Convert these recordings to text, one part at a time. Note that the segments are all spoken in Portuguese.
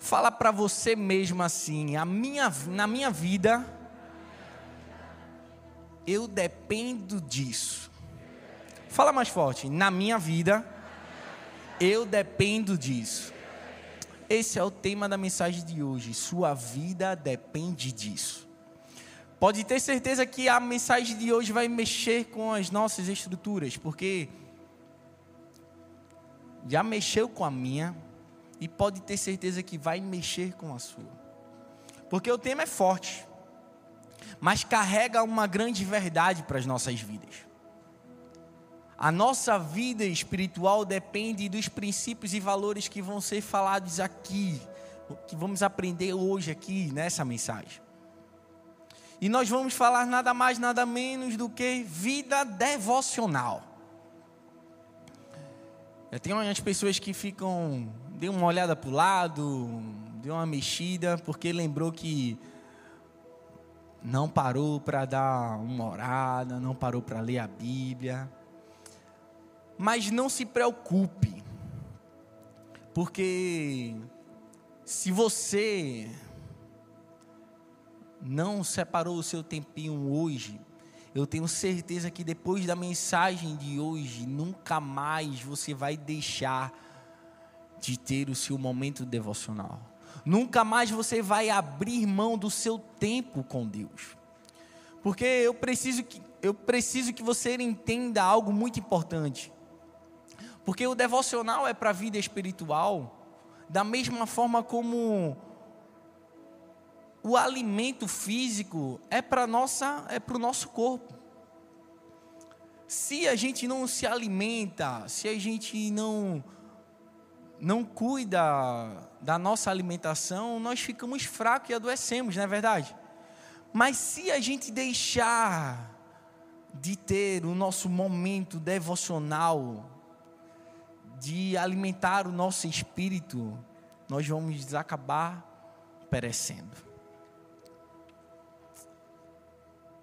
Fala para você mesmo assim: a minha, na minha vida, eu dependo disso. Fala mais forte: na minha vida, eu dependo disso. Esse é o tema da mensagem de hoje. Sua vida depende disso. Pode ter certeza que a mensagem de hoje vai mexer com as nossas estruturas, porque já mexeu com a minha e pode ter certeza que vai mexer com a sua. Porque o tema é forte, mas carrega uma grande verdade para as nossas vidas. A nossa vida espiritual depende dos princípios e valores que vão ser falados aqui, que vamos aprender hoje aqui nessa mensagem. E nós vamos falar nada mais, nada menos do que vida devocional. Eu tenho umas pessoas que ficam, deu uma olhada para o lado, deu uma mexida, porque lembrou que não parou para dar uma orada, não parou para ler a Bíblia. Mas não se preocupe, porque se você não separou o seu tempinho hoje, eu tenho certeza que depois da mensagem de hoje, nunca mais você vai deixar de ter o seu momento devocional. Nunca mais você vai abrir mão do seu tempo com Deus. Porque eu preciso que, eu preciso que você entenda algo muito importante. Porque o devocional é para a vida espiritual, da mesma forma como o alimento físico é para nossa é para o nosso corpo. Se a gente não se alimenta, se a gente não não cuida da nossa alimentação, nós ficamos fracos e adoecemos, não é verdade? Mas se a gente deixar de ter o nosso momento devocional, de alimentar o nosso espírito, nós vamos acabar perecendo.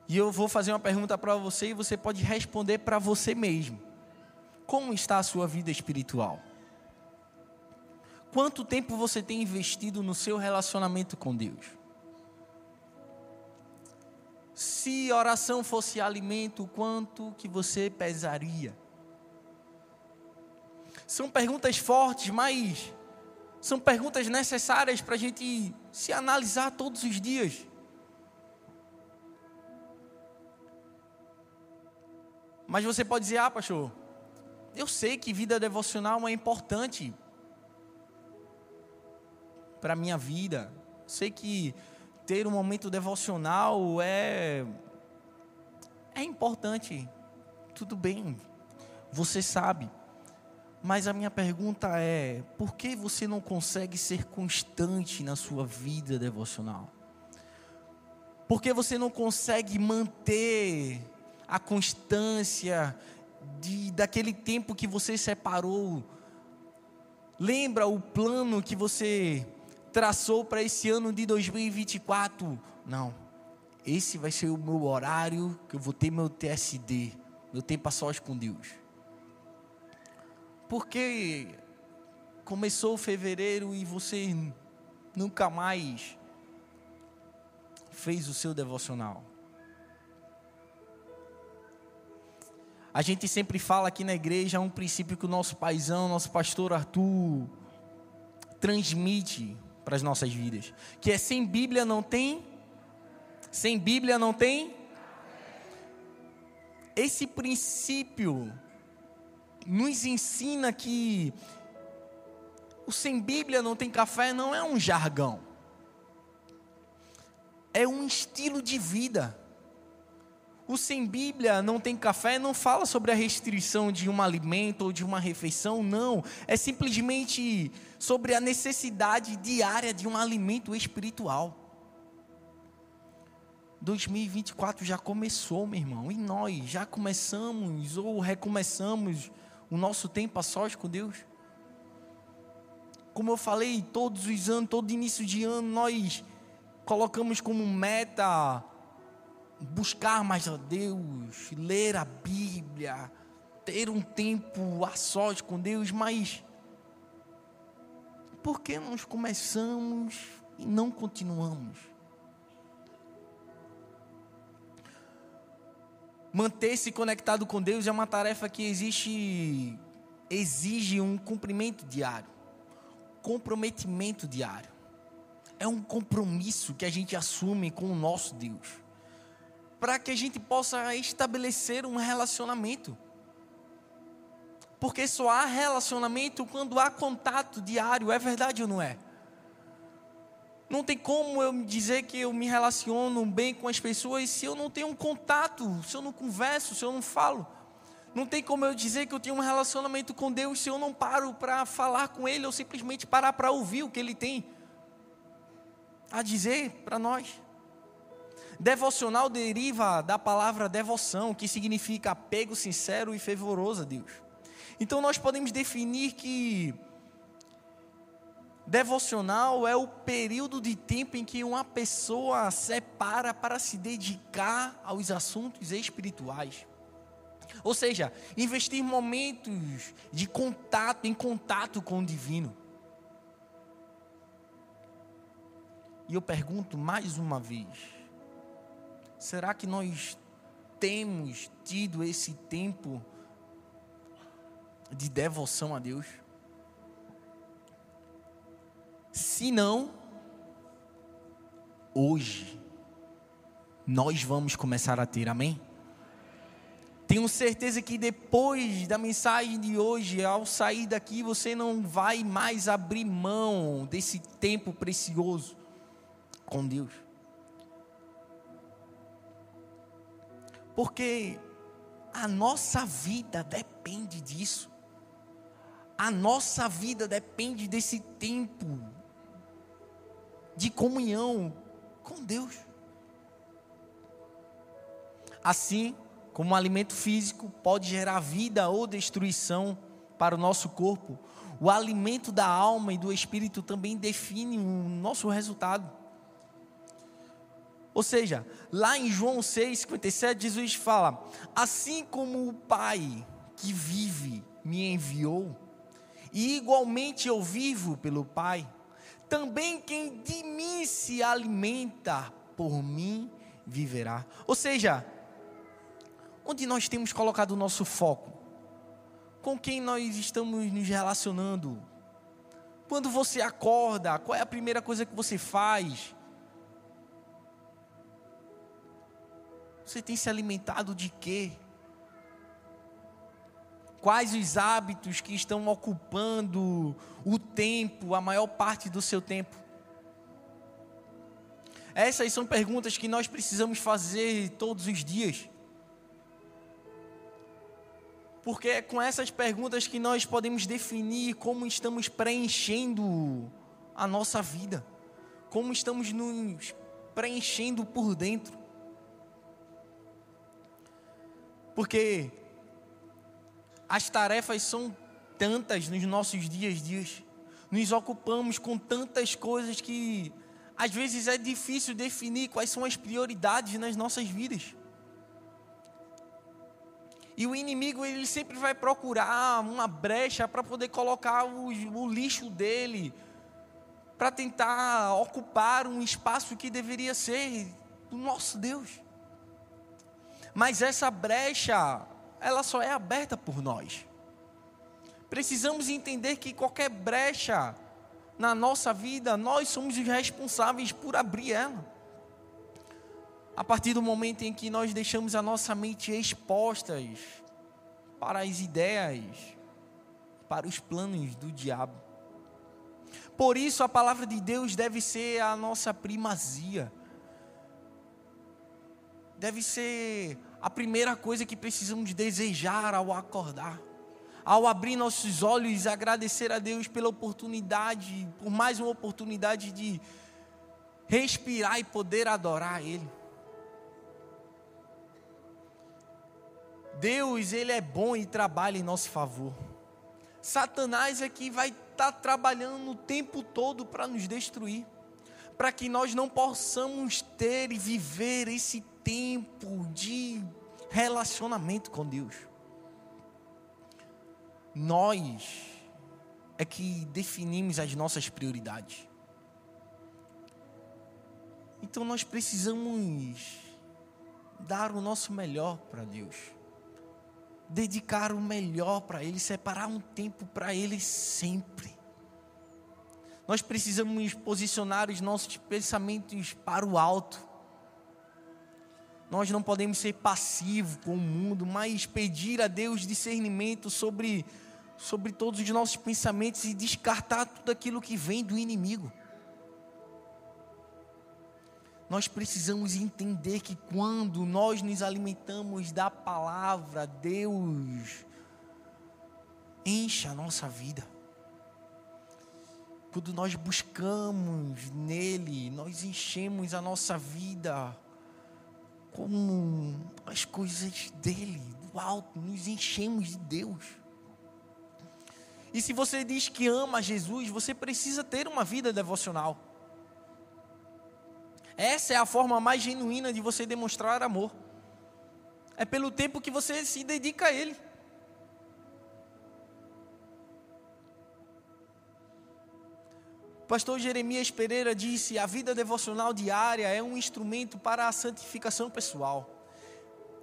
E eu vou fazer uma pergunta para você e você pode responder para você mesmo. Como está a sua vida espiritual? Quanto tempo você tem investido no seu relacionamento com Deus? Se oração fosse alimento, quanto que você pesaria? São perguntas fortes, mas são perguntas necessárias para a gente se analisar todos os dias. Mas você pode dizer, ah, pastor, eu sei que vida devocional é importante para a minha vida. Sei que ter um momento devocional é é importante. Tudo bem. Você sabe. Mas a minha pergunta é: por que você não consegue ser constante na sua vida devocional? Por que você não consegue manter a constância de, daquele tempo que você separou. Lembra o plano que você traçou para esse ano de 2024? Não. Esse vai ser o meu horário que eu vou ter meu TSD, meu tempo a sós com Deus. Porque começou fevereiro e você nunca mais fez o seu devocional. A gente sempre fala aqui na igreja um princípio que o nosso paizão, nosso pastor Arthur, transmite para as nossas vidas, que é sem Bíblia não tem, sem Bíblia não tem. Esse princípio nos ensina que o sem Bíblia não tem café não é um jargão, é um estilo de vida. O sem Bíblia não tem café não fala sobre a restrição de um alimento ou de uma refeição, não. É simplesmente sobre a necessidade diária de um alimento espiritual. 2024 já começou, meu irmão, e nós já começamos ou recomeçamos o nosso tempo a sós com Deus. Como eu falei, todos os anos, todo início de ano, nós colocamos como meta buscar mais a Deus, ler a Bíblia, ter um tempo a sós com Deus, mas por que nós começamos e não continuamos? Manter-se conectado com Deus é uma tarefa que existe, exige um cumprimento diário, comprometimento diário. É um compromisso que a gente assume com o nosso Deus, para que a gente possa estabelecer um relacionamento. Porque só há relacionamento quando há contato diário, é verdade ou não é? Não tem como eu dizer que eu me relaciono bem com as pessoas se eu não tenho um contato, se eu não converso, se eu não falo. Não tem como eu dizer que eu tenho um relacionamento com Deus se eu não paro para falar com Ele ou simplesmente parar para ouvir o que Ele tem a dizer para nós. Devocional deriva da palavra devoção, que significa apego sincero e fervoroso a Deus. Então nós podemos definir que Devocional é o período de tempo em que uma pessoa separa para se dedicar aos assuntos espirituais. Ou seja, investir momentos de contato, em contato com o divino. E eu pergunto mais uma vez: será que nós temos tido esse tempo de devoção a Deus? Se não, hoje, nós vamos começar a ter, amém? Tenho certeza que depois da mensagem de hoje, ao sair daqui, você não vai mais abrir mão desse tempo precioso com Deus. Porque a nossa vida depende disso. A nossa vida depende desse tempo de comunhão com Deus. Assim como o alimento físico pode gerar vida ou destruição para o nosso corpo, o alimento da alma e do espírito também define o nosso resultado. Ou seja, lá em João 6,57, Jesus fala: Assim como o Pai que vive me enviou, e igualmente eu vivo pelo Pai, também quem de mim se alimenta, por mim viverá. Ou seja, onde nós temos colocado o nosso foco? Com quem nós estamos nos relacionando? Quando você acorda, qual é a primeira coisa que você faz? Você tem se alimentado de quê? Quais os hábitos que estão ocupando o tempo, a maior parte do seu tempo? Essas são perguntas que nós precisamos fazer todos os dias. Porque é com essas perguntas que nós podemos definir como estamos preenchendo a nossa vida, como estamos nos preenchendo por dentro. Porque as tarefas são tantas nos nossos dias dias. Nos ocupamos com tantas coisas que às vezes é difícil definir quais são as prioridades nas nossas vidas. E o inimigo ele sempre vai procurar uma brecha para poder colocar o, o lixo dele, para tentar ocupar um espaço que deveria ser do nosso Deus. Mas essa brecha ela só é aberta por nós. Precisamos entender que qualquer brecha na nossa vida, nós somos os responsáveis por abrir ela. A partir do momento em que nós deixamos a nossa mente expostas para as ideias, para os planos do diabo. Por isso a palavra de Deus deve ser a nossa primazia. Deve ser a primeira coisa que precisamos desejar ao acordar, ao abrir nossos olhos e agradecer a Deus pela oportunidade, por mais uma oportunidade de respirar e poder adorar Ele. Deus, Ele é bom e trabalha em nosso favor. Satanás é que vai estar tá trabalhando o tempo todo para nos destruir, para que nós não possamos ter e viver esse tempo de relacionamento com Deus. Nós é que definimos as nossas prioridades. Então nós precisamos dar o nosso melhor para Deus. Dedicar o melhor para Ele, separar um tempo para Ele sempre. Nós precisamos posicionar os nossos pensamentos para o alto. Nós não podemos ser passivos com o mundo, mas pedir a Deus discernimento sobre, sobre todos os nossos pensamentos e descartar tudo aquilo que vem do inimigo. Nós precisamos entender que quando nós nos alimentamos da palavra, Deus enche a nossa vida. Quando nós buscamos nele, nós enchemos a nossa vida com as coisas dele, do alto, nos enchemos de Deus. E se você diz que ama Jesus, você precisa ter uma vida devocional. Essa é a forma mais genuína de você demonstrar amor. É pelo tempo que você se dedica a Ele. Pastor Jeremias Pereira disse: a vida devocional diária é um instrumento para a santificação pessoal.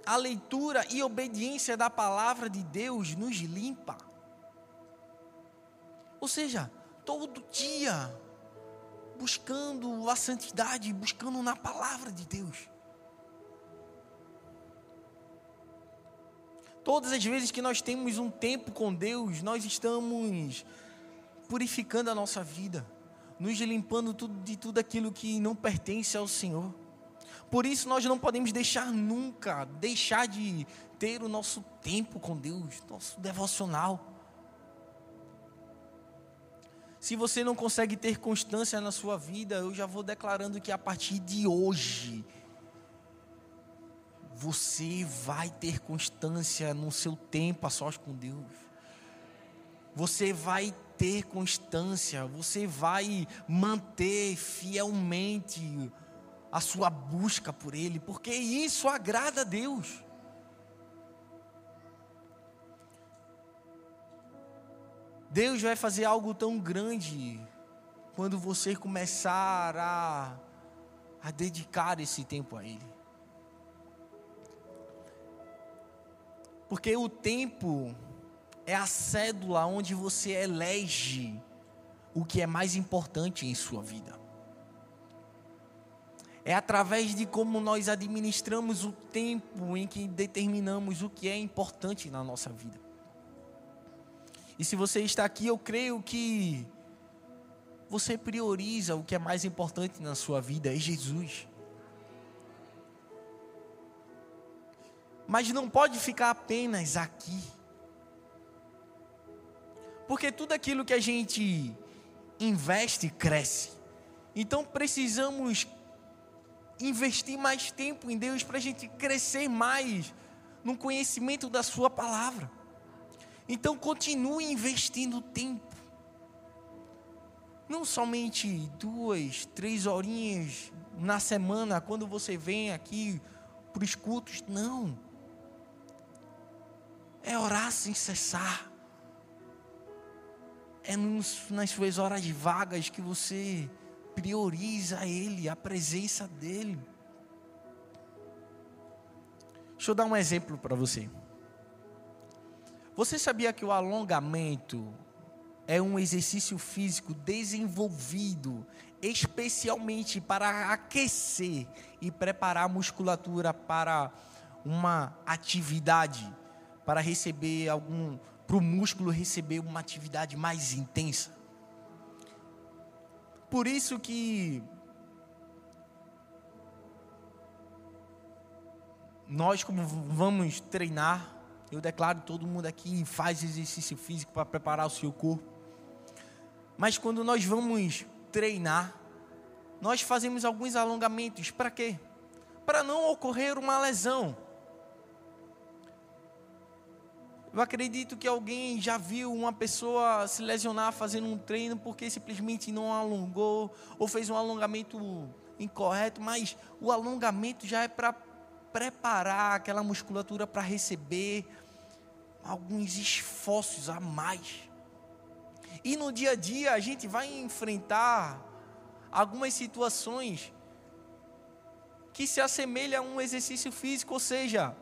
A leitura e obediência da palavra de Deus nos limpa. Ou seja, todo dia buscando a santidade, buscando na palavra de Deus. Todas as vezes que nós temos um tempo com Deus, nós estamos purificando a nossa vida, nos limpando de tudo aquilo que não pertence ao Senhor. Por isso nós não podemos deixar nunca, deixar de ter o nosso tempo com Deus, nosso devocional. Se você não consegue ter constância na sua vida, eu já vou declarando que a partir de hoje, você vai ter constância no seu tempo a sós com Deus. Você vai ter constância, você vai manter fielmente a sua busca por Ele, porque isso agrada a Deus. Deus vai fazer algo tão grande quando você começar a, a dedicar esse tempo a Ele. Porque o tempo é a cédula onde você elege o que é mais importante em sua vida. É através de como nós administramos o tempo em que determinamos o que é importante na nossa vida. E se você está aqui, eu creio que você prioriza o que é mais importante na sua vida, é Jesus. Mas não pode ficar apenas aqui. Porque tudo aquilo que a gente investe cresce. Então precisamos investir mais tempo em Deus para a gente crescer mais no conhecimento da Sua palavra. Então continue investindo tempo. Não somente duas, três horinhas na semana, quando você vem aqui para os cultos. Não. É orar sem cessar. É nos, nas suas horas vagas que você prioriza Ele, a presença dEle. Deixa eu dar um exemplo para você. Você sabia que o alongamento é um exercício físico desenvolvido especialmente para aquecer e preparar a musculatura para uma atividade, para receber algum, para o músculo receber uma atividade mais intensa. Por isso que nós como vamos treinar eu declaro todo mundo aqui faz exercício físico para preparar o seu corpo. Mas quando nós vamos treinar, nós fazemos alguns alongamentos. Para quê? Para não ocorrer uma lesão. Eu acredito que alguém já viu uma pessoa se lesionar fazendo um treino porque simplesmente não alongou ou fez um alongamento incorreto, mas o alongamento já é para preparar aquela musculatura para receber alguns esforços a mais. E no dia a dia a gente vai enfrentar algumas situações que se assemelham a um exercício físico, ou seja,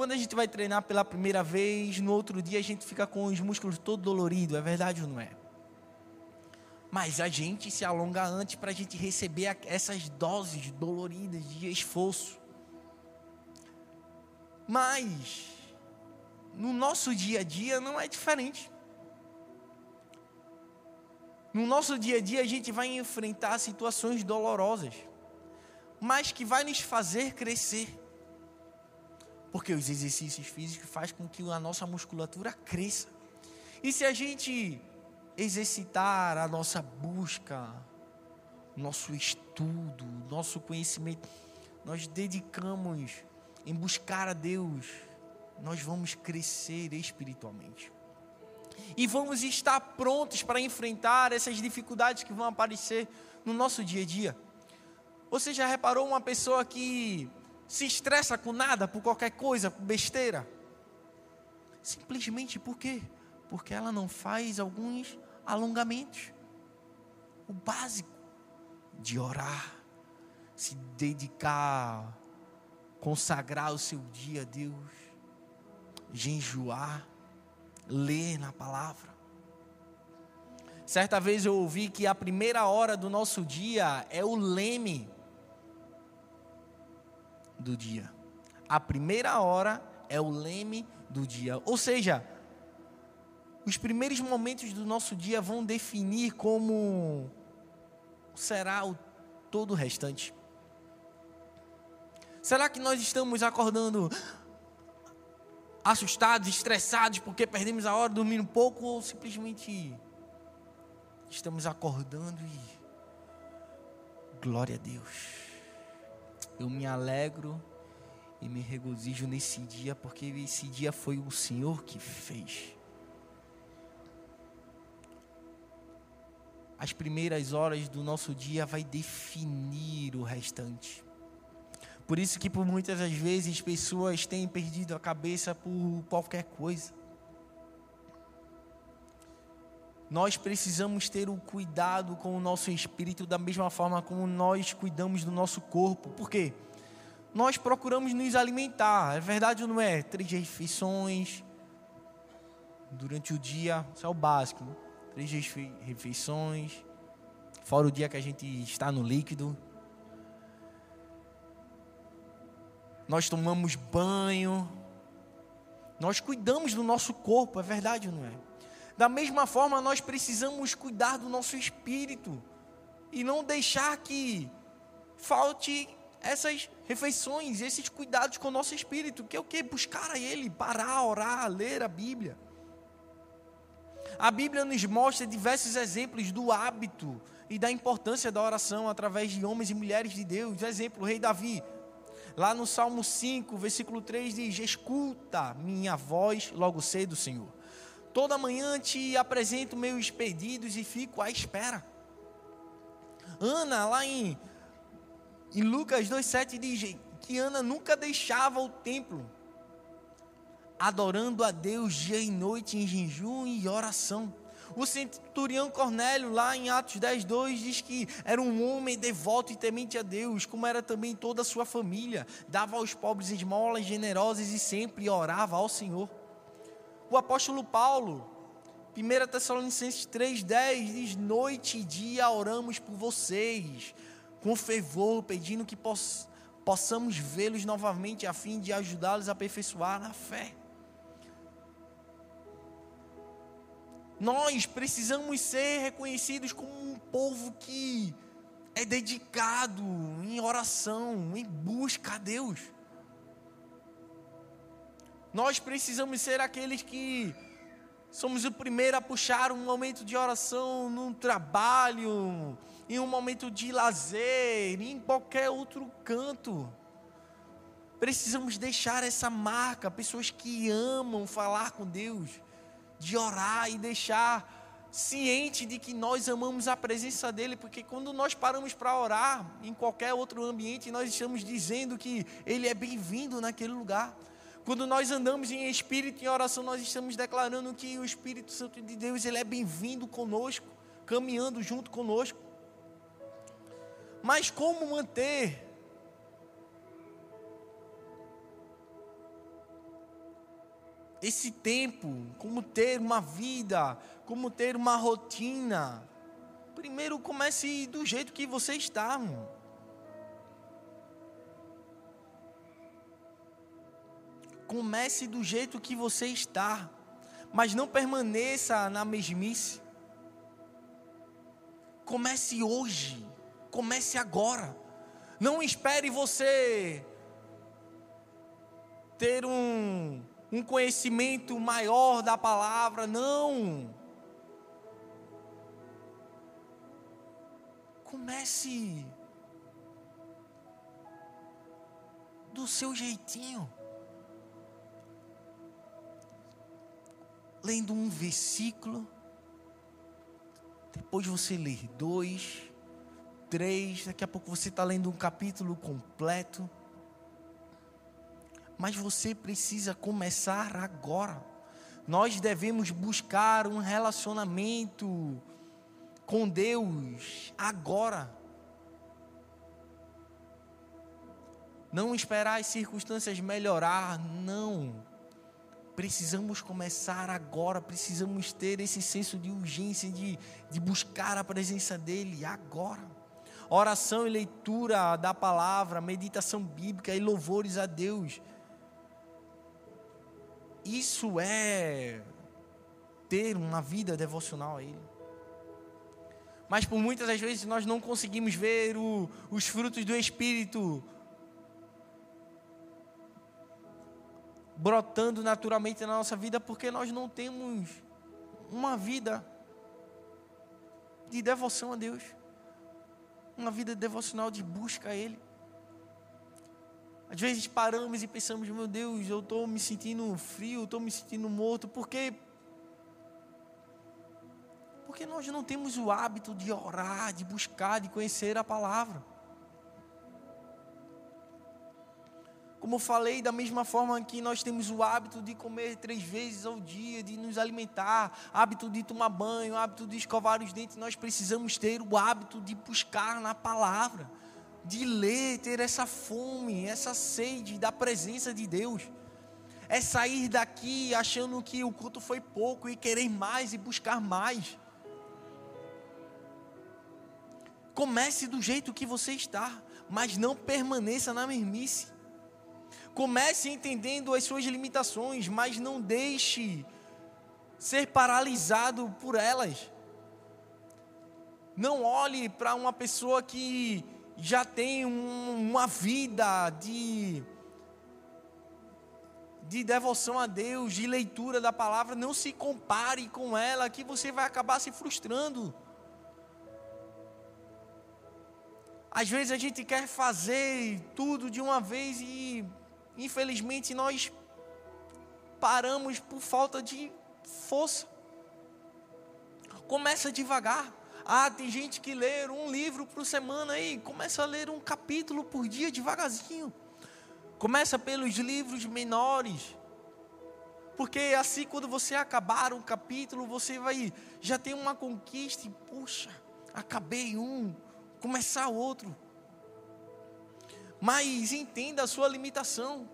quando a gente vai treinar pela primeira vez, no outro dia a gente fica com os músculos todo dolorido, é verdade ou não é? Mas a gente se alonga antes para a gente receber essas doses doloridas de esforço. Mas no nosso dia a dia não é diferente. No nosso dia a dia a gente vai enfrentar situações dolorosas, mas que vai nos fazer crescer. Porque os exercícios físicos fazem com que a nossa musculatura cresça. E se a gente exercitar a nossa busca, nosso estudo, nosso conhecimento, nós dedicamos em buscar a Deus, nós vamos crescer espiritualmente. E vamos estar prontos para enfrentar essas dificuldades que vão aparecer no nosso dia a dia. Você já reparou uma pessoa que se estressa com nada, por qualquer coisa, besteira? Simplesmente por quê? Porque ela não faz alguns alongamentos. O básico de orar, se dedicar, consagrar o seu dia a Deus, jejuar, ler na palavra. Certa vez eu ouvi que a primeira hora do nosso dia é o leme do dia. A primeira hora é o leme do dia. Ou seja, os primeiros momentos do nosso dia vão definir como será o todo o restante. Será que nós estamos acordando assustados, estressados porque perdemos a hora, dormindo pouco ou simplesmente estamos acordando e glória a Deus. Eu me alegro e me regozijo nesse dia porque esse dia foi o Senhor que fez. As primeiras horas do nosso dia vai definir o restante. Por isso que por muitas das vezes pessoas têm perdido a cabeça por qualquer coisa. Nós precisamos ter o cuidado com o nosso espírito da mesma forma como nós cuidamos do nosso corpo. Por quê? Nós procuramos nos alimentar, é verdade ou não é? Três refeições durante o dia, isso é o básico. Né? Três refeições, fora o dia que a gente está no líquido. nós tomamos banho, nós cuidamos do nosso corpo, é verdade ou não é? Da mesma forma, nós precisamos cuidar do nosso espírito e não deixar que falte essas refeições, esses cuidados com o nosso espírito, que é o que? Buscar a Ele, parar, orar, ler a Bíblia. A Bíblia nos mostra diversos exemplos do hábito e da importância da oração através de homens e mulheres de Deus. Exemplo, o rei Davi Lá no Salmo 5, versículo 3 diz: Escuta minha voz logo cedo, Senhor. Toda manhã te apresento meus pedidos e fico à espera. Ana, lá em, em Lucas 2,7 diz que Ana nunca deixava o templo, adorando a Deus dia e noite em jejum e oração. O centurião Cornélio, lá em Atos 10, 2, diz que era um homem devoto e temente a Deus, como era também toda a sua família. Dava aos pobres esmolas generosas e sempre orava ao Senhor. O apóstolo Paulo, 1 Tessalonicenses 3,10, diz: Noite e dia oramos por vocês, com fervor, pedindo que poss possamos vê-los novamente, a fim de ajudá-los a aperfeiçoar na fé. Nós precisamos ser reconhecidos como um povo que é dedicado em oração, em busca a Deus. Nós precisamos ser aqueles que somos o primeiro a puxar um momento de oração num trabalho, em um momento de lazer, em qualquer outro canto. Precisamos deixar essa marca, pessoas que amam falar com Deus de orar e deixar ciente de que nós amamos a presença dele, porque quando nós paramos para orar em qualquer outro ambiente, nós estamos dizendo que ele é bem-vindo naquele lugar. Quando nós andamos em espírito, em oração, nós estamos declarando que o Espírito Santo de Deus, ele é bem-vindo conosco, caminhando junto conosco. Mas como manter esse tempo, como ter uma vida, como ter uma rotina? Primeiro comece do jeito que você está, irmão. Comece do jeito que você está, mas não permaneça na mesmice. Comece hoje, comece agora. Não espere você ter um, um conhecimento maior da palavra, não. Comece do seu jeitinho. Lendo um versículo, depois você lê dois, três, daqui a pouco você está lendo um capítulo completo. Mas você precisa começar agora. Nós devemos buscar um relacionamento com Deus agora. Não esperar as circunstâncias melhorar, não. Precisamos começar agora, precisamos ter esse senso de urgência, de, de buscar a presença dEle agora. Oração e leitura da palavra, meditação bíblica e louvores a Deus. Isso é ter uma vida devocional a Ele. Mas por muitas das vezes nós não conseguimos ver o, os frutos do Espírito brotando naturalmente na nossa vida porque nós não temos uma vida de devoção a Deus, uma vida devocional de busca a Ele. Às vezes paramos e pensamos, meu Deus, eu estou me sentindo frio, estou me sentindo morto, porque porque nós não temos o hábito de orar, de buscar, de conhecer a palavra. Como falei, da mesma forma que nós temos o hábito de comer três vezes ao dia, de nos alimentar, hábito de tomar banho, hábito de escovar os dentes, nós precisamos ter o hábito de buscar na palavra, de ler, ter essa fome, essa sede da presença de Deus. É sair daqui achando que o culto foi pouco e querer mais e buscar mais. Comece do jeito que você está, mas não permaneça na mesmice. Comece entendendo as suas limitações, mas não deixe ser paralisado por elas. Não olhe para uma pessoa que já tem um, uma vida de de devoção a Deus, de leitura da palavra, não se compare com ela, que você vai acabar se frustrando. Às vezes a gente quer fazer tudo de uma vez e infelizmente nós paramos por falta de força. Começa devagar. Ah, tem gente que lê um livro por semana aí, começa a ler um capítulo por dia devagarzinho. Começa pelos livros menores. Porque assim quando você acabar um capítulo, você vai já tem uma conquista e puxa, acabei um, começar outro. Mas entenda a sua limitação.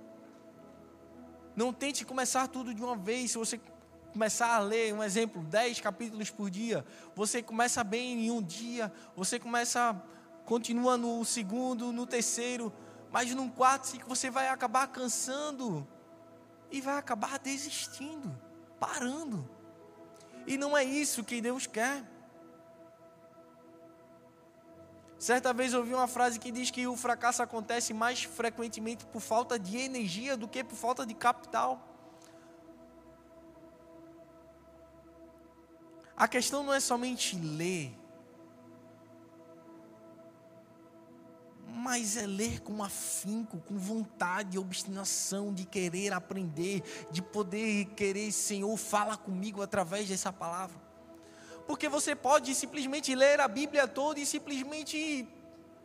Não tente começar tudo de uma vez. Se você começar a ler, um exemplo, 10 capítulos por dia, você começa bem em um dia, você começa, continua no segundo, no terceiro, mas no quarto, cinco, você vai acabar cansando e vai acabar desistindo, parando. E não é isso que Deus quer. Certa vez ouvi uma frase que diz que o fracasso acontece mais frequentemente por falta de energia do que por falta de capital. A questão não é somente ler, mas é ler com afinco, com vontade, obstinação de querer aprender, de poder querer, Senhor, fala comigo através dessa palavra. Porque você pode simplesmente ler a Bíblia toda e simplesmente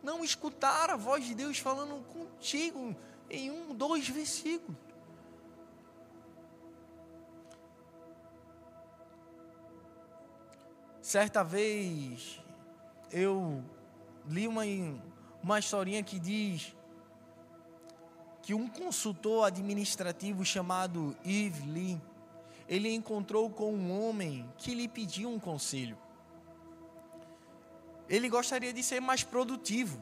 não escutar a voz de Deus falando contigo em um, dois versículos. Certa vez eu li uma, uma historinha que diz que um consultor administrativo chamado Yves Lee ele encontrou com um homem que lhe pediu um conselho. Ele gostaria de ser mais produtivo.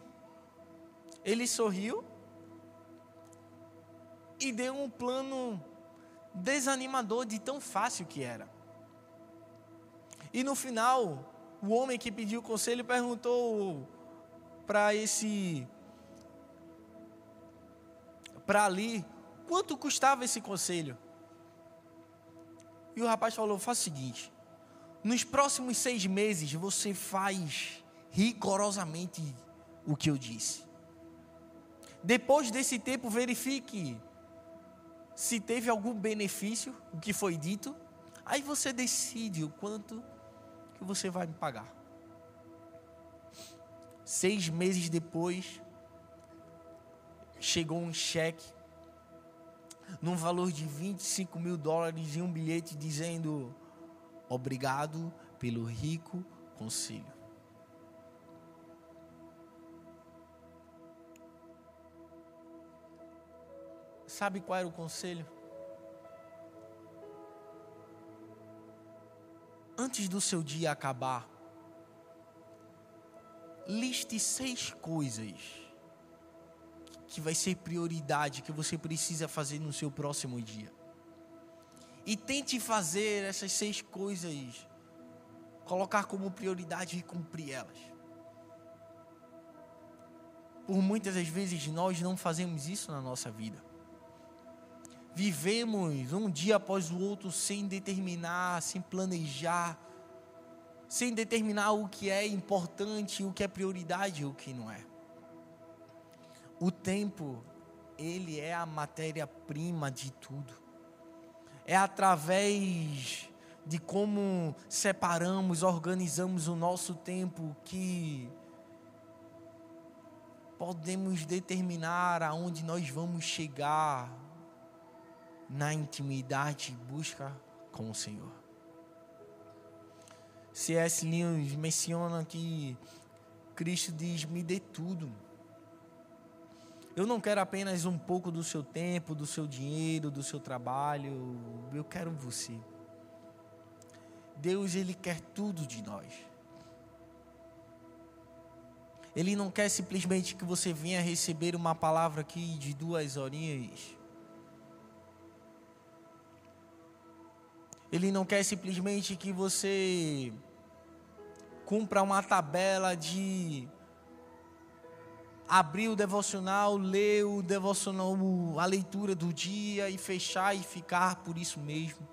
Ele sorriu e deu um plano desanimador de tão fácil que era. E no final, o homem que pediu o conselho perguntou para esse para ali quanto custava esse conselho. E o rapaz falou: faz o seguinte, nos próximos seis meses você faz rigorosamente o que eu disse. Depois desse tempo, verifique se teve algum benefício, o que foi dito. Aí você decide o quanto que você vai me pagar. Seis meses depois, chegou um cheque num valor de 25 mil dólares e um bilhete dizendo: Obrigado pelo rico conselho. Sabe qual era o conselho? Antes do seu dia acabar, liste seis coisas que vai ser prioridade, que você precisa fazer no seu próximo dia. E tente fazer essas seis coisas, colocar como prioridade e cumprir elas. Por muitas das vezes nós não fazemos isso na nossa vida. Vivemos um dia após o outro sem determinar, sem planejar, sem determinar o que é importante, o que é prioridade e o que não é. O tempo, ele é a matéria-prima de tudo. É através de como separamos, organizamos o nosso tempo que podemos determinar aonde nós vamos chegar na intimidade e busca com o Senhor. C.S. Lewis menciona que Cristo diz: Me dê tudo eu não quero apenas um pouco do seu tempo, do seu dinheiro, do seu trabalho. Eu quero você. Deus, Ele quer tudo de nós. Ele não quer simplesmente que você venha receber uma palavra aqui de duas horinhas. Ele não quer simplesmente que você cumpra uma tabela de abrir o devocional, ler o devocional, a leitura do dia e fechar e ficar por isso mesmo.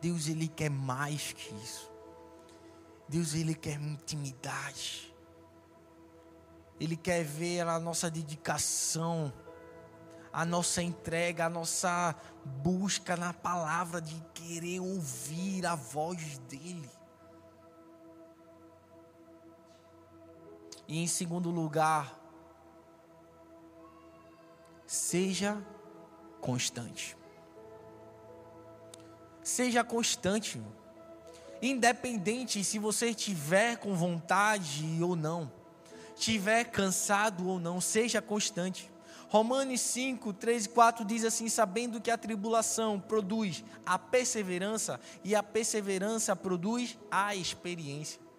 Deus ele quer mais que isso. Deus ele quer intimidade. Ele quer ver a nossa dedicação, a nossa entrega, a nossa busca na palavra de querer ouvir a voz dele. E em segundo lugar, seja constante. Seja constante. Independente se você estiver com vontade ou não, estiver cansado ou não, seja constante. Romanos 5, 3 e 4 diz assim: Sabendo que a tribulação produz a perseverança, e a perseverança produz a experiência.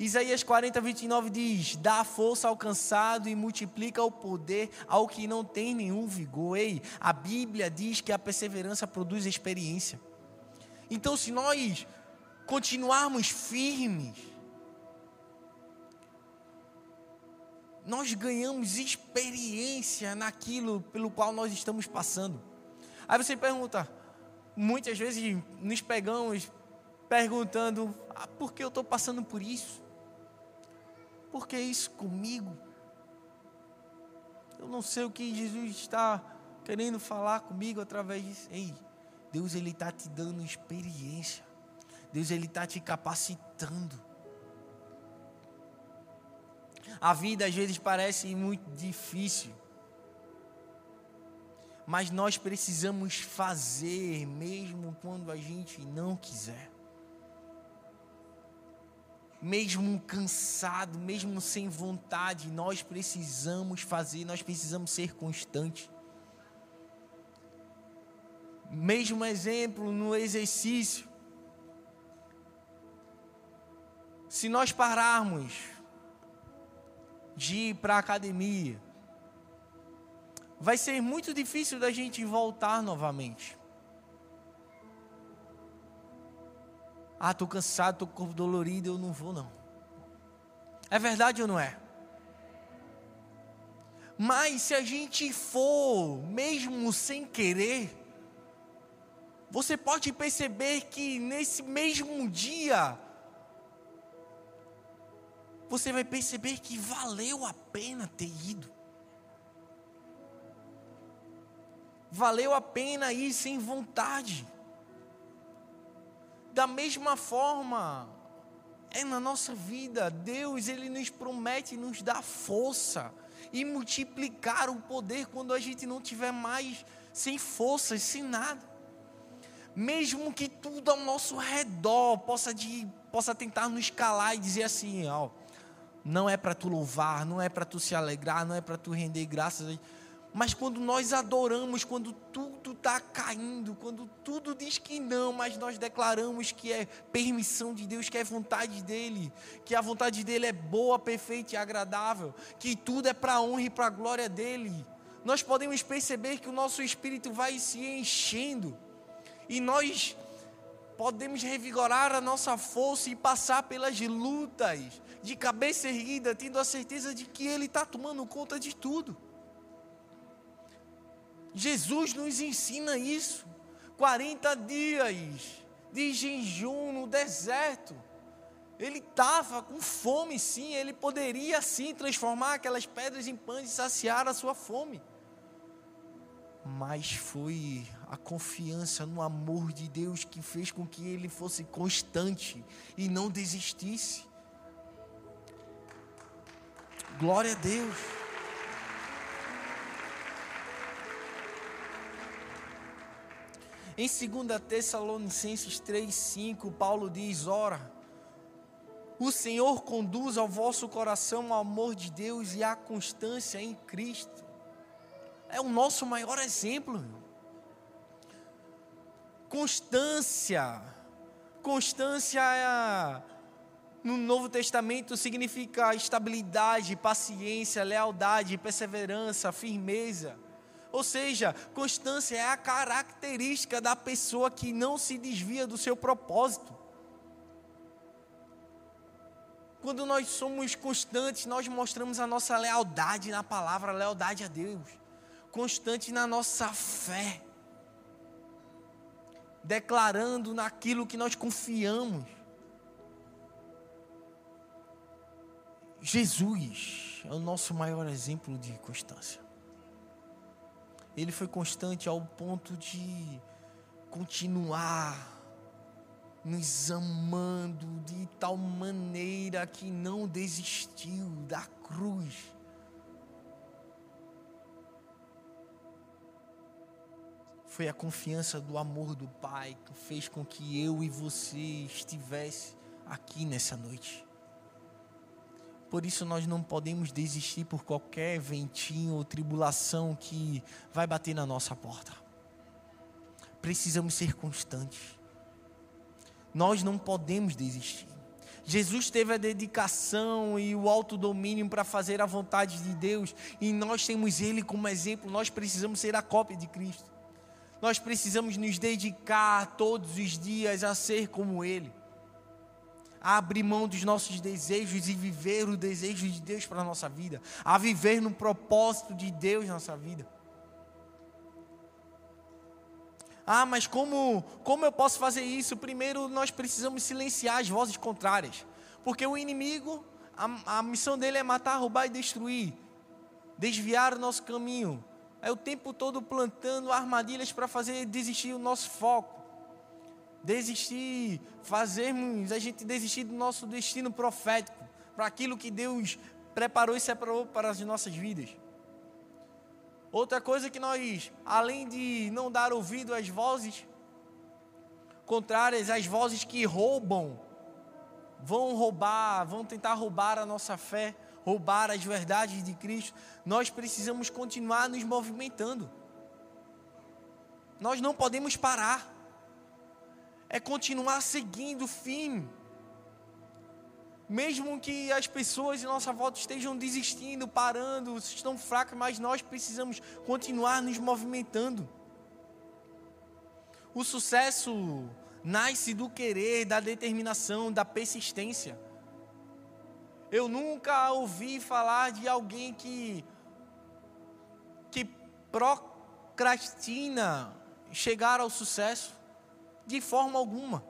Isaías 40, 29 diz: Dá força ao cansado e multiplica o poder ao que não tem nenhum vigor. Ei, a Bíblia diz que a perseverança produz experiência. Então, se nós continuarmos firmes, nós ganhamos experiência naquilo pelo qual nós estamos passando. Aí você pergunta, muitas vezes nos pegamos perguntando: ah, por que eu estou passando por isso? Por que isso comigo? Eu não sei o que Jesus está querendo falar comigo através disso. Ei, Deus ele está te dando experiência. Deus ele está te capacitando. A vida às vezes parece muito difícil. Mas nós precisamos fazer mesmo quando a gente não quiser. Mesmo cansado, mesmo sem vontade, nós precisamos fazer, nós precisamos ser constantes. Mesmo exemplo no exercício. Se nós pararmos de ir para a academia, vai ser muito difícil da gente voltar novamente. Ah, estou cansado, estou com o corpo dolorido, eu não vou não. É verdade ou não é? Mas se a gente for, mesmo sem querer, você pode perceber que nesse mesmo dia, você vai perceber que valeu a pena ter ido. Valeu a pena ir sem vontade. Da mesma forma, é na nossa vida, Deus ele nos promete nos dar força e multiplicar o poder quando a gente não tiver mais sem forças, sem nada. Mesmo que tudo ao nosso redor possa, de, possa tentar nos calar e dizer assim, ó, não é para tu louvar, não é para tu se alegrar, não é para tu render graças a mas quando nós adoramos, quando tudo está caindo, quando tudo diz que não, mas nós declaramos que é permissão de Deus, que é vontade dEle, que a vontade dEle é boa, perfeita e agradável, que tudo é para a honra e para a glória dEle, nós podemos perceber que o nosso espírito vai se enchendo e nós podemos revigorar a nossa força e passar pelas lutas de cabeça erguida, tendo a certeza de que Ele está tomando conta de tudo. Jesus nos ensina isso. 40 dias de jejum no deserto. Ele estava com fome, sim. Ele poderia, sim, transformar aquelas pedras em pães e saciar a sua fome. Mas foi a confiança no amor de Deus que fez com que ele fosse constante e não desistisse. Glória a Deus. Em 2 Tessalonicenses 3,5, Paulo diz: Ora, o Senhor conduz ao vosso coração o amor de Deus e a constância em Cristo. É o nosso maior exemplo. Constância. Constância é, no Novo Testamento significa estabilidade, paciência, lealdade, perseverança, firmeza. Ou seja, constância é a característica da pessoa que não se desvia do seu propósito. Quando nós somos constantes, nós mostramos a nossa lealdade na palavra, lealdade a Deus. Constante na nossa fé. Declarando naquilo que nós confiamos. Jesus é o nosso maior exemplo de constância ele foi constante ao ponto de continuar nos amando de tal maneira que não desistiu da cruz. Foi a confiança do amor do Pai que fez com que eu e você estivesse aqui nessa noite. Por isso nós não podemos desistir por qualquer ventinho ou tribulação que vai bater na nossa porta. Precisamos ser constantes. Nós não podemos desistir. Jesus teve a dedicação e o autodomínio para fazer a vontade de Deus, e nós temos Ele como exemplo. Nós precisamos ser a cópia de Cristo. Nós precisamos nos dedicar todos os dias a ser como Ele a abrir mão dos nossos desejos e viver o desejo de Deus para a nossa vida, a viver no propósito de Deus na nossa vida. Ah, mas como, como eu posso fazer isso? Primeiro, nós precisamos silenciar as vozes contrárias, porque o inimigo, a, a missão dele é matar, roubar e destruir, desviar o nosso caminho. É o tempo todo plantando armadilhas para fazer desistir o nosso foco desistir, fazermos a gente desistir do nosso destino profético, para aquilo que Deus preparou e separou para as nossas vidas. Outra coisa que nós, além de não dar ouvido às vozes contrárias, às vozes que roubam vão roubar, vão tentar roubar a nossa fé, roubar as verdades de Cristo, nós precisamos continuar nos movimentando. Nós não podemos parar. É continuar seguindo firme. Mesmo que as pessoas em nossa volta estejam desistindo, parando, estão fracas, mas nós precisamos continuar nos movimentando. O sucesso nasce do querer, da determinação, da persistência. Eu nunca ouvi falar de alguém que que procrastina chegar ao sucesso de forma alguma.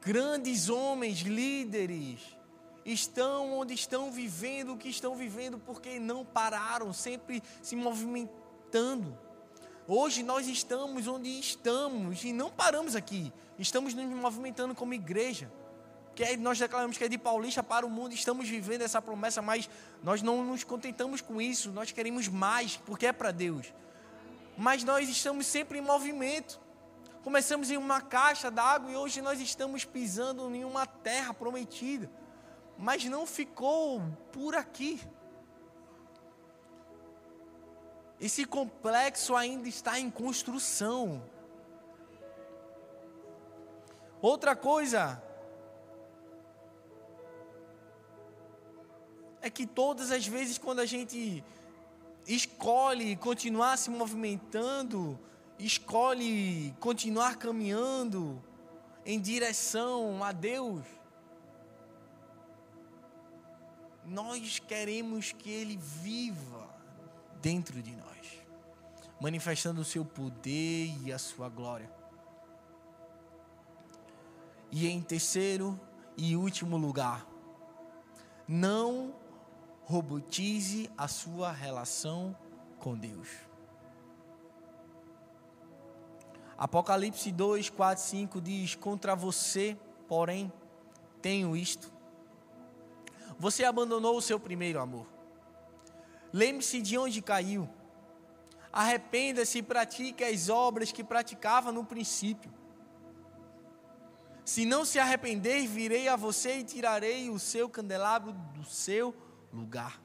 Grandes homens, líderes, estão onde estão vivendo o que estão vivendo porque não pararam, sempre se movimentando. Hoje nós estamos onde estamos e não paramos aqui. Estamos nos movimentando como igreja. Que nós declaramos que é de Paulista para o mundo, estamos vivendo essa promessa, mas nós não nos contentamos com isso, nós queremos mais, porque é para Deus. Mas nós estamos sempre em movimento. Começamos em uma caixa d'água e hoje nós estamos pisando em uma terra prometida. Mas não ficou por aqui. Esse complexo ainda está em construção. Outra coisa é que todas as vezes quando a gente escolhe continuar se movimentando, escolhe continuar caminhando em direção a Deus, nós queremos que Ele viva dentro de nós, manifestando o seu poder e a sua glória. E em terceiro e último lugar, não robotize a sua relação com Deus. Apocalipse 2, 4, 5 diz: Contra você, porém, tenho isto. Você abandonou o seu primeiro amor. Lembre-se de onde caiu. Arrependa-se e pratique as obras que praticava no princípio. Se não se arrepender, virei a você e tirarei o seu candelabro do seu lugar.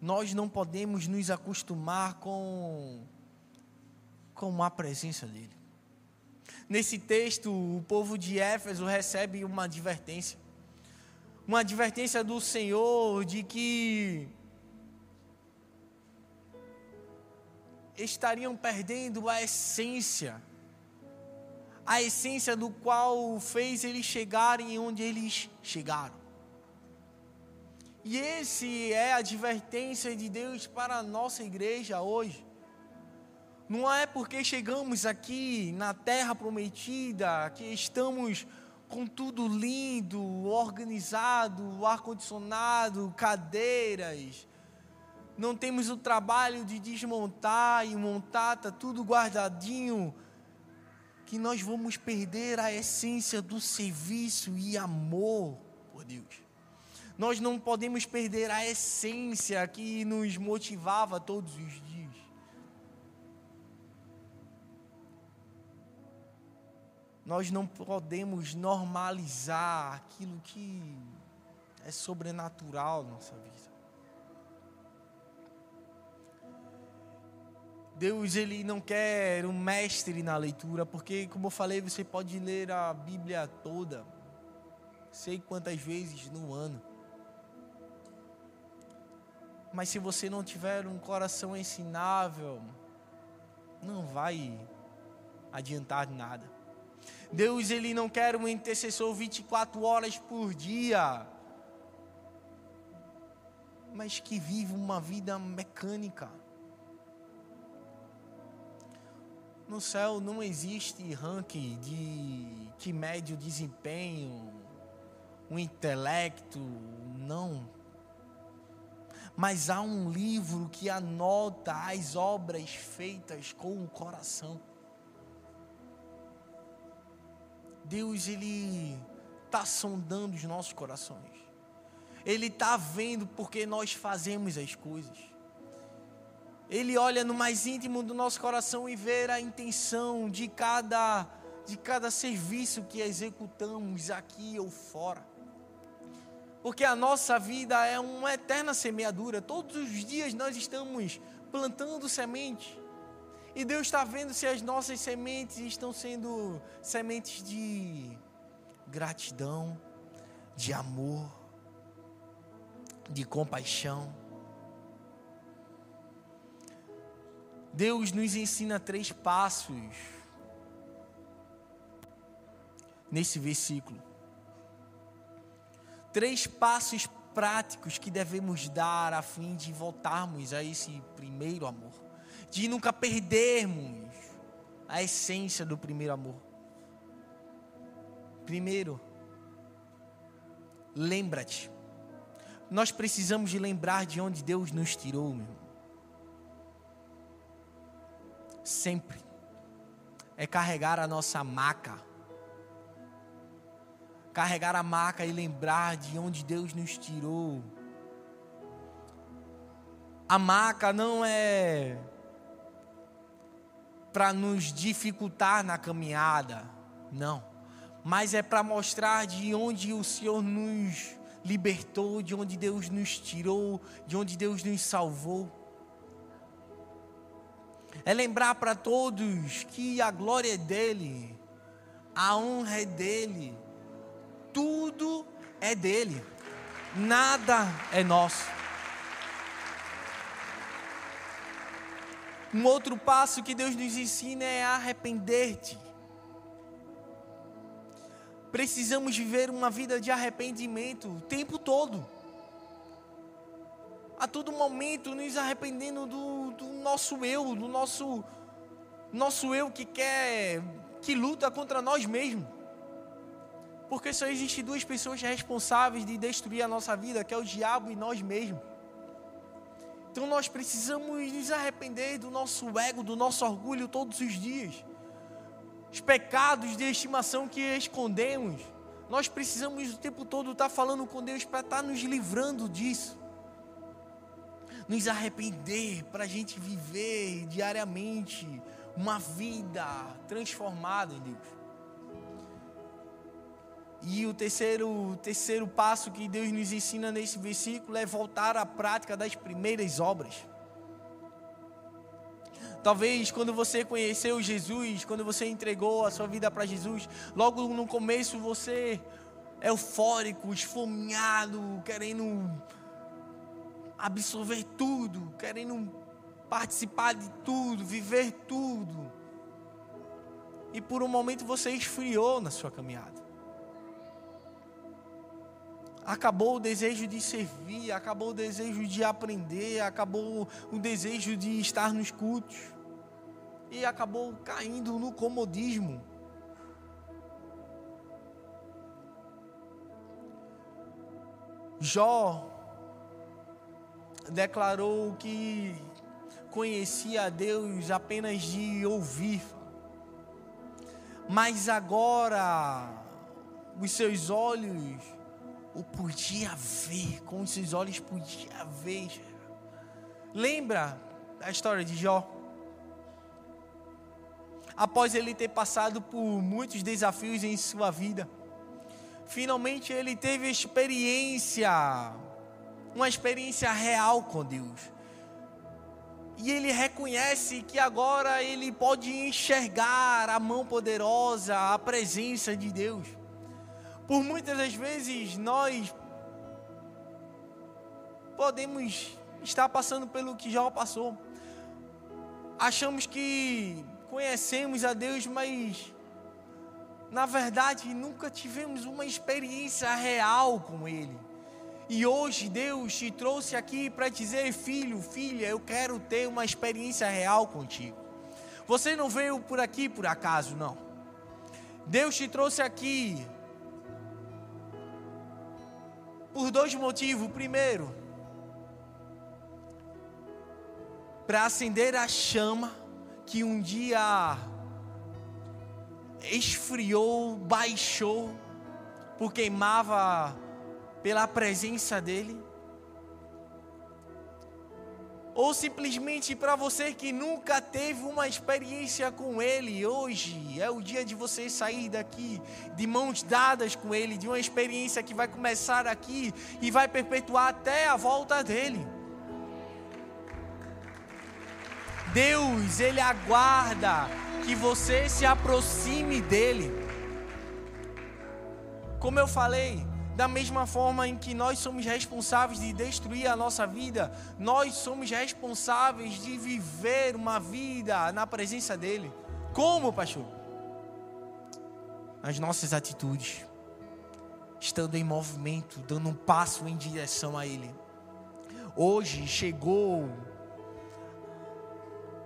Nós não podemos nos acostumar com com a presença dele. Nesse texto, o povo de Éfeso recebe uma advertência. Uma advertência do Senhor de que estariam perdendo a essência, a essência do qual fez eles chegarem onde eles chegaram. E esse é a advertência de Deus para a nossa igreja hoje. Não é porque chegamos aqui na terra prometida que estamos com tudo lindo, organizado, ar-condicionado, cadeiras. Não temos o trabalho de desmontar e montar, está tudo guardadinho. Que nós vamos perder a essência do serviço e amor por Deus. Nós não podemos perder a essência que nos motivava todos os dias. Nós não podemos normalizar aquilo que é sobrenatural na nossa vida. Deus ele não quer um mestre na leitura, porque como eu falei, você pode ler a Bíblia toda, sei quantas vezes no ano. Mas se você não tiver um coração ensinável, não vai adiantar nada. Deus ele não quer um intercessor 24 horas por dia, mas que vive uma vida mecânica. No céu não existe ranking de que mede o desempenho, o intelecto, não. Mas há um livro que anota as obras feitas com o coração. Deus ele está sondando os nossos corações. Ele está vendo porque nós fazemos as coisas. Ele olha no mais íntimo do nosso coração e vê a intenção de cada de cada serviço que executamos aqui ou fora. Porque a nossa vida é uma eterna semeadura. Todos os dias nós estamos plantando semente. E Deus está vendo se as nossas sementes estão sendo sementes de gratidão, de amor, de compaixão. Deus nos ensina três passos nesse versículo. Três passos práticos que devemos dar a fim de voltarmos a esse primeiro amor, de nunca perdermos a essência do primeiro amor. Primeiro, lembra-te. Nós precisamos de lembrar de onde Deus nos tirou, meu. Sempre é carregar a nossa maca carregar a maca e lembrar de onde Deus nos tirou. A maca não é para nos dificultar na caminhada, não, mas é para mostrar de onde o Senhor nos libertou, de onde Deus nos tirou, de onde Deus nos salvou. É lembrar para todos que a glória é dele, a honra é dele tudo é dele, nada é nosso. Um outro passo que Deus nos ensina é arrepender-te. Precisamos viver uma vida de arrependimento o tempo todo. A todo momento nos arrependendo do, do nosso eu, do nosso, nosso eu que quer, que luta contra nós mesmos. Porque só existem duas pessoas responsáveis de destruir a nossa vida, que é o diabo e nós mesmos. Então nós precisamos nos arrepender do nosso ego, do nosso orgulho todos os dias. Os pecados de estimação que escondemos. Nós precisamos o tempo todo estar falando com Deus para estar nos livrando disso. Nos arrepender para a gente viver diariamente uma vida transformada em Deus. E o terceiro, o terceiro passo que Deus nos ensina nesse versículo é voltar à prática das primeiras obras. Talvez quando você conheceu Jesus, quando você entregou a sua vida para Jesus, logo no começo você é eufórico, esfomeado, querendo absorver tudo, querendo participar de tudo, viver tudo. E por um momento você esfriou na sua caminhada acabou o desejo de servir, acabou o desejo de aprender, acabou o desejo de estar nos cultos e acabou caindo no comodismo. Jó declarou que conhecia a Deus apenas de ouvir, mas agora os seus olhos o podia ver, com os seus olhos podia ver. Lembra a história de Jó? Após ele ter passado por muitos desafios em sua vida, finalmente ele teve experiência, uma experiência real com Deus. E ele reconhece que agora ele pode enxergar a mão poderosa, a presença de Deus. Por muitas das vezes nós podemos estar passando pelo que Jó passou. Achamos que conhecemos a Deus, mas na verdade nunca tivemos uma experiência real com Ele. E hoje Deus te trouxe aqui para dizer, filho, filha, eu quero ter uma experiência real contigo. Você não veio por aqui por acaso, não. Deus te trouxe aqui por dois motivos. Primeiro, para acender a chama que um dia esfriou, baixou, por queimava pela presença dele. Ou simplesmente para você que nunca teve uma experiência com Ele, hoje é o dia de você sair daqui de mãos dadas com Ele, de uma experiência que vai começar aqui e vai perpetuar até a volta dele. Deus, Ele aguarda que você se aproxime dEle. Como eu falei, da mesma forma em que nós somos responsáveis de destruir a nossa vida, nós somos responsáveis de viver uma vida na presença dEle. Como, pastor? As nossas atitudes, estando em movimento, dando um passo em direção a Ele. Hoje chegou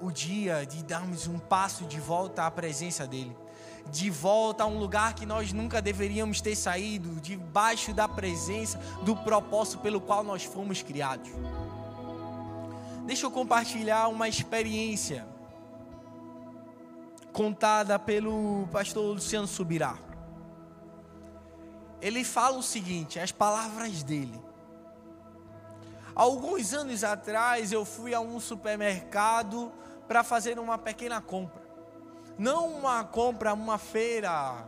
o dia de darmos um passo de volta à presença dEle de volta a um lugar que nós nunca deveríamos ter saído, debaixo da presença do propósito pelo qual nós fomos criados. Deixa eu compartilhar uma experiência contada pelo pastor Luciano Subirá. Ele fala o seguinte, as palavras dele. Alguns anos atrás eu fui a um supermercado para fazer uma pequena compra. Não uma compra, uma feira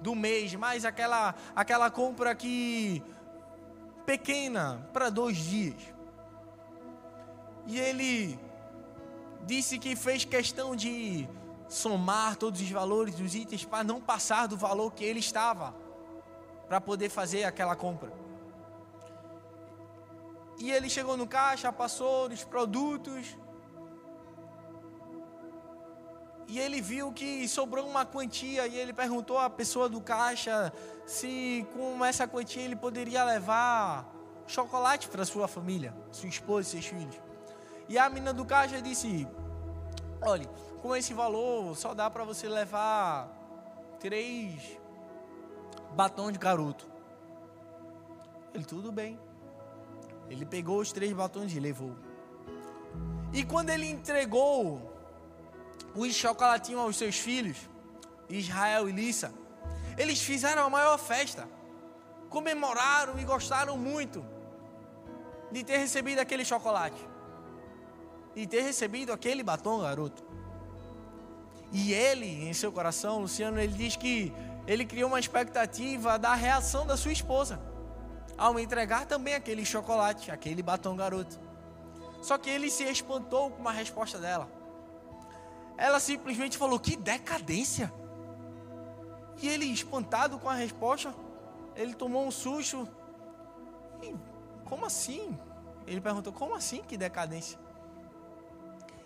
do mês, mas aquela, aquela compra que pequena para dois dias. E ele disse que fez questão de somar todos os valores dos itens para não passar do valor que ele estava para poder fazer aquela compra. E ele chegou no caixa, passou os produtos, e ele viu que sobrou uma quantia e ele perguntou à pessoa do caixa se com essa quantia ele poderia levar chocolate para sua família, sua esposa e seus filhos. E a menina do caixa disse: Olha, com esse valor só dá para você levar três batons de garoto. Ele, tudo bem. Ele pegou os três batons e levou. E quando ele entregou os chocolatinhos aos seus filhos, Israel e Lissa. Eles fizeram a maior festa, comemoraram e gostaram muito de ter recebido aquele chocolate, de ter recebido aquele batom, garoto. E ele, em seu coração, Luciano, ele diz que ele criou uma expectativa da reação da sua esposa ao entregar também aquele chocolate, aquele batom garoto. Só que ele se espantou com uma resposta dela. Ela simplesmente falou: Que decadência! E ele, espantado com a resposta, ele tomou um susto. E, como assim? Ele perguntou: Como assim? Que decadência?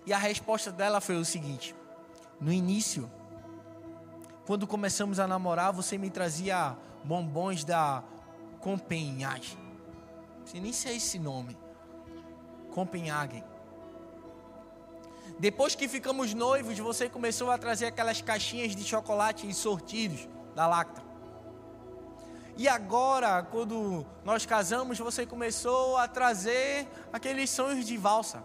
E a resposta dela foi o seguinte: No início, quando começamos a namorar, você me trazia bombons da Copenhagen. Não sei nem se é esse nome. Copenhagen. Depois que ficamos noivos, você começou a trazer aquelas caixinhas de chocolate sortidos da Lacta. E agora, quando nós casamos, você começou a trazer aqueles sonhos de valsa.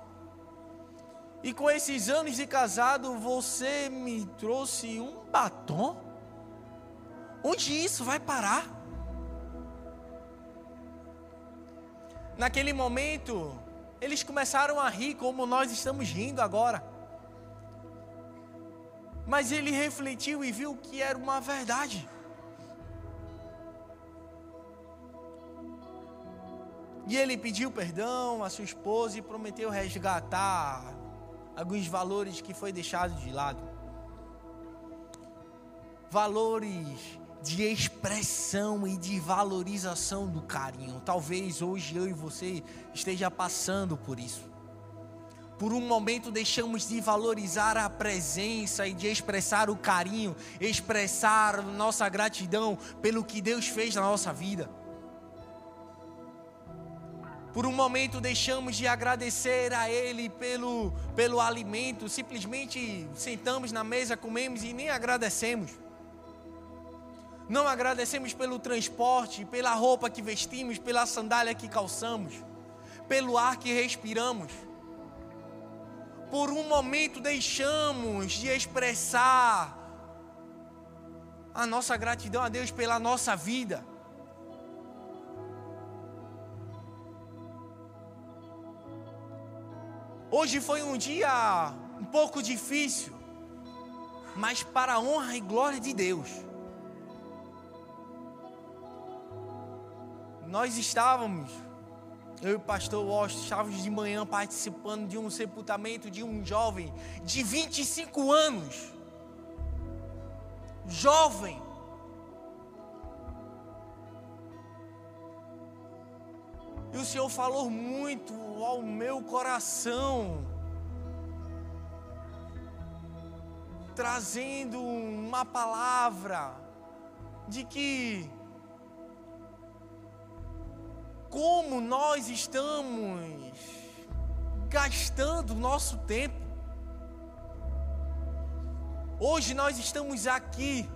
E com esses anos de casado, você me trouxe um batom? Onde isso vai parar? Naquele momento, eles começaram a rir como nós estamos rindo agora. Mas ele refletiu e viu que era uma verdade. E ele pediu perdão à sua esposa e prometeu resgatar alguns valores que foi deixado de lado. Valores de expressão e de valorização do carinho. Talvez hoje eu e você esteja passando por isso. Por um momento deixamos de valorizar a presença e de expressar o carinho, expressar nossa gratidão pelo que Deus fez na nossa vida. Por um momento deixamos de agradecer a Ele pelo, pelo alimento, simplesmente sentamos na mesa, comemos e nem agradecemos não agradecemos pelo transporte, pela roupa que vestimos, pela sandália que calçamos, pelo ar que respiramos. Por um momento deixamos de expressar a nossa gratidão a Deus pela nossa vida. Hoje foi um dia um pouco difícil, mas para a honra e glória de Deus. Nós estávamos, eu e o pastor Washington, estávamos de manhã participando de um sepultamento de um jovem de 25 anos. Jovem. E o Senhor falou muito ao meu coração, trazendo uma palavra de que como nós estamos gastando nosso tempo. Hoje nós estamos aqui.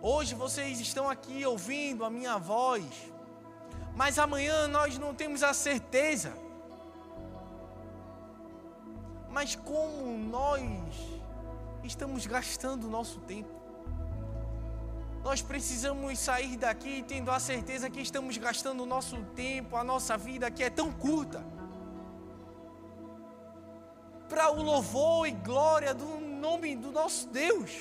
Hoje vocês estão aqui ouvindo a minha voz. Mas amanhã nós não temos a certeza. Mas como nós estamos gastando o nosso tempo? Nós precisamos sair daqui tendo a certeza que estamos gastando o nosso tempo, a nossa vida que é tão curta. Para o louvor e glória do nome do nosso Deus.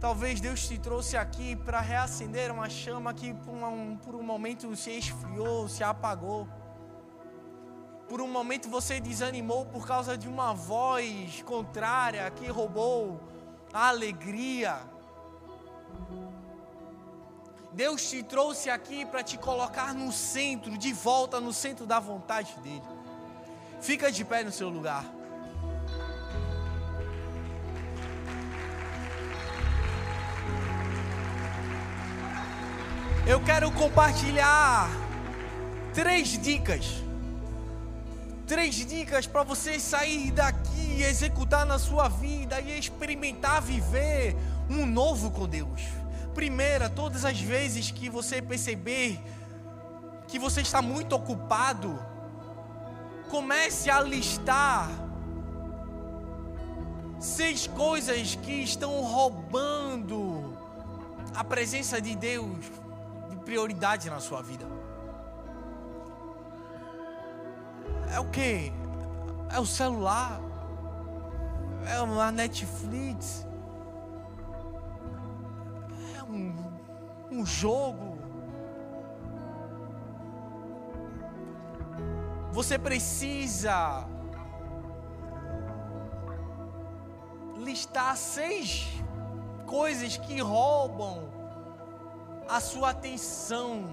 Talvez Deus te trouxe aqui para reacender uma chama que por um, por um momento se esfriou, se apagou. Por um momento você desanimou por causa de uma voz contrária que roubou a alegria. Deus te trouxe aqui para te colocar no centro, de volta no centro da vontade dEle. Fica de pé no seu lugar. Eu quero compartilhar três dicas Três dicas para você sair daqui e executar na sua vida e experimentar viver um novo com Deus. Primeira, todas as vezes que você perceber que você está muito ocupado, comece a listar seis coisas que estão roubando a presença de Deus de prioridade na sua vida. É o que? É o celular? É a Netflix? É um, um jogo? Você precisa listar seis coisas que roubam a sua atenção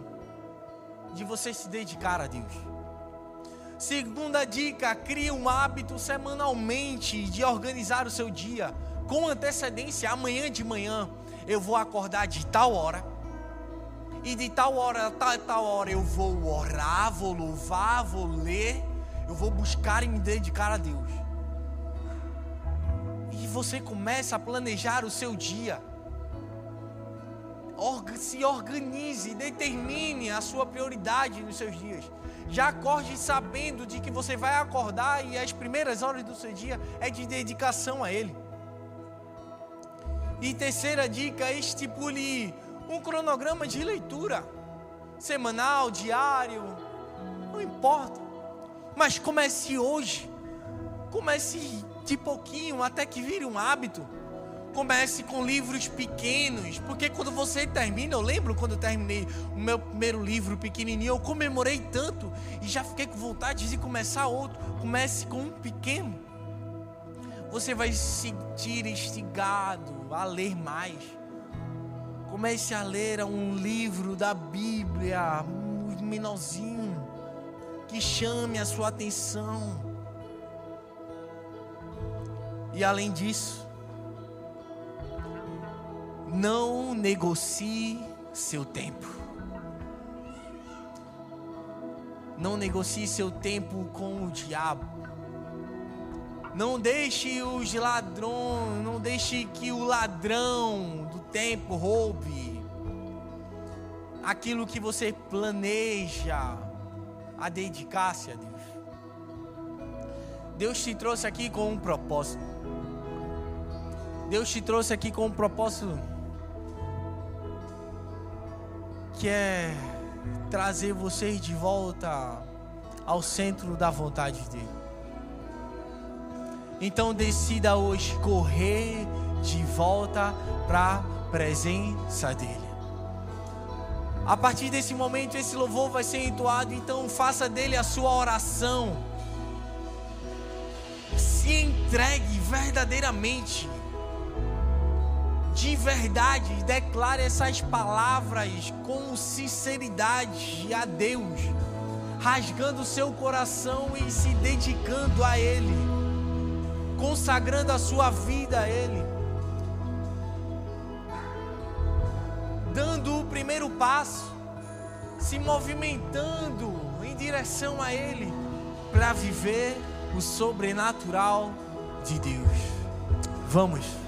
de você se dedicar a Deus. Segunda dica: crie um hábito semanalmente de organizar o seu dia com antecedência. Amanhã de manhã eu vou acordar de tal hora. E de tal hora a tal, tal hora eu vou orar, vou louvar, vou ler, eu vou buscar e me dedicar a Deus. E você começa a planejar o seu dia. Se organize, determine a sua prioridade nos seus dias. Já acorde sabendo de que você vai acordar e as primeiras horas do seu dia é de dedicação a Ele. E terceira dica, estipule um cronograma de leitura, semanal, diário, não importa. Mas comece hoje, comece de pouquinho até que vire um hábito. Comece com livros pequenos, porque quando você termina, eu lembro quando eu terminei o meu primeiro livro pequenininho, eu comemorei tanto e já fiquei com vontade de começar outro. Comece com um pequeno. Você vai se sentir instigado a ler mais. Comece a ler um livro da Bíblia, um menorzinho, que chame a sua atenção. E além disso, não negocie seu tempo. Não negocie seu tempo com o diabo. Não deixe os ladrões, não deixe que o ladrão do tempo roube aquilo que você planeja a dedicar-se a Deus. Deus te trouxe aqui com um propósito. Deus te trouxe aqui com um propósito quer trazer vocês de volta ao centro da vontade dele. Então decida hoje correr de volta para a presença dele. A partir desse momento, esse louvor vai ser entoado, então faça dele a sua oração. Se entregue verdadeiramente. De verdade, declare essas palavras com sinceridade a Deus, rasgando seu coração e se dedicando a Ele, consagrando a sua vida a Ele. dando o primeiro passo, se movimentando em direção a Ele, para viver o sobrenatural de Deus. Vamos.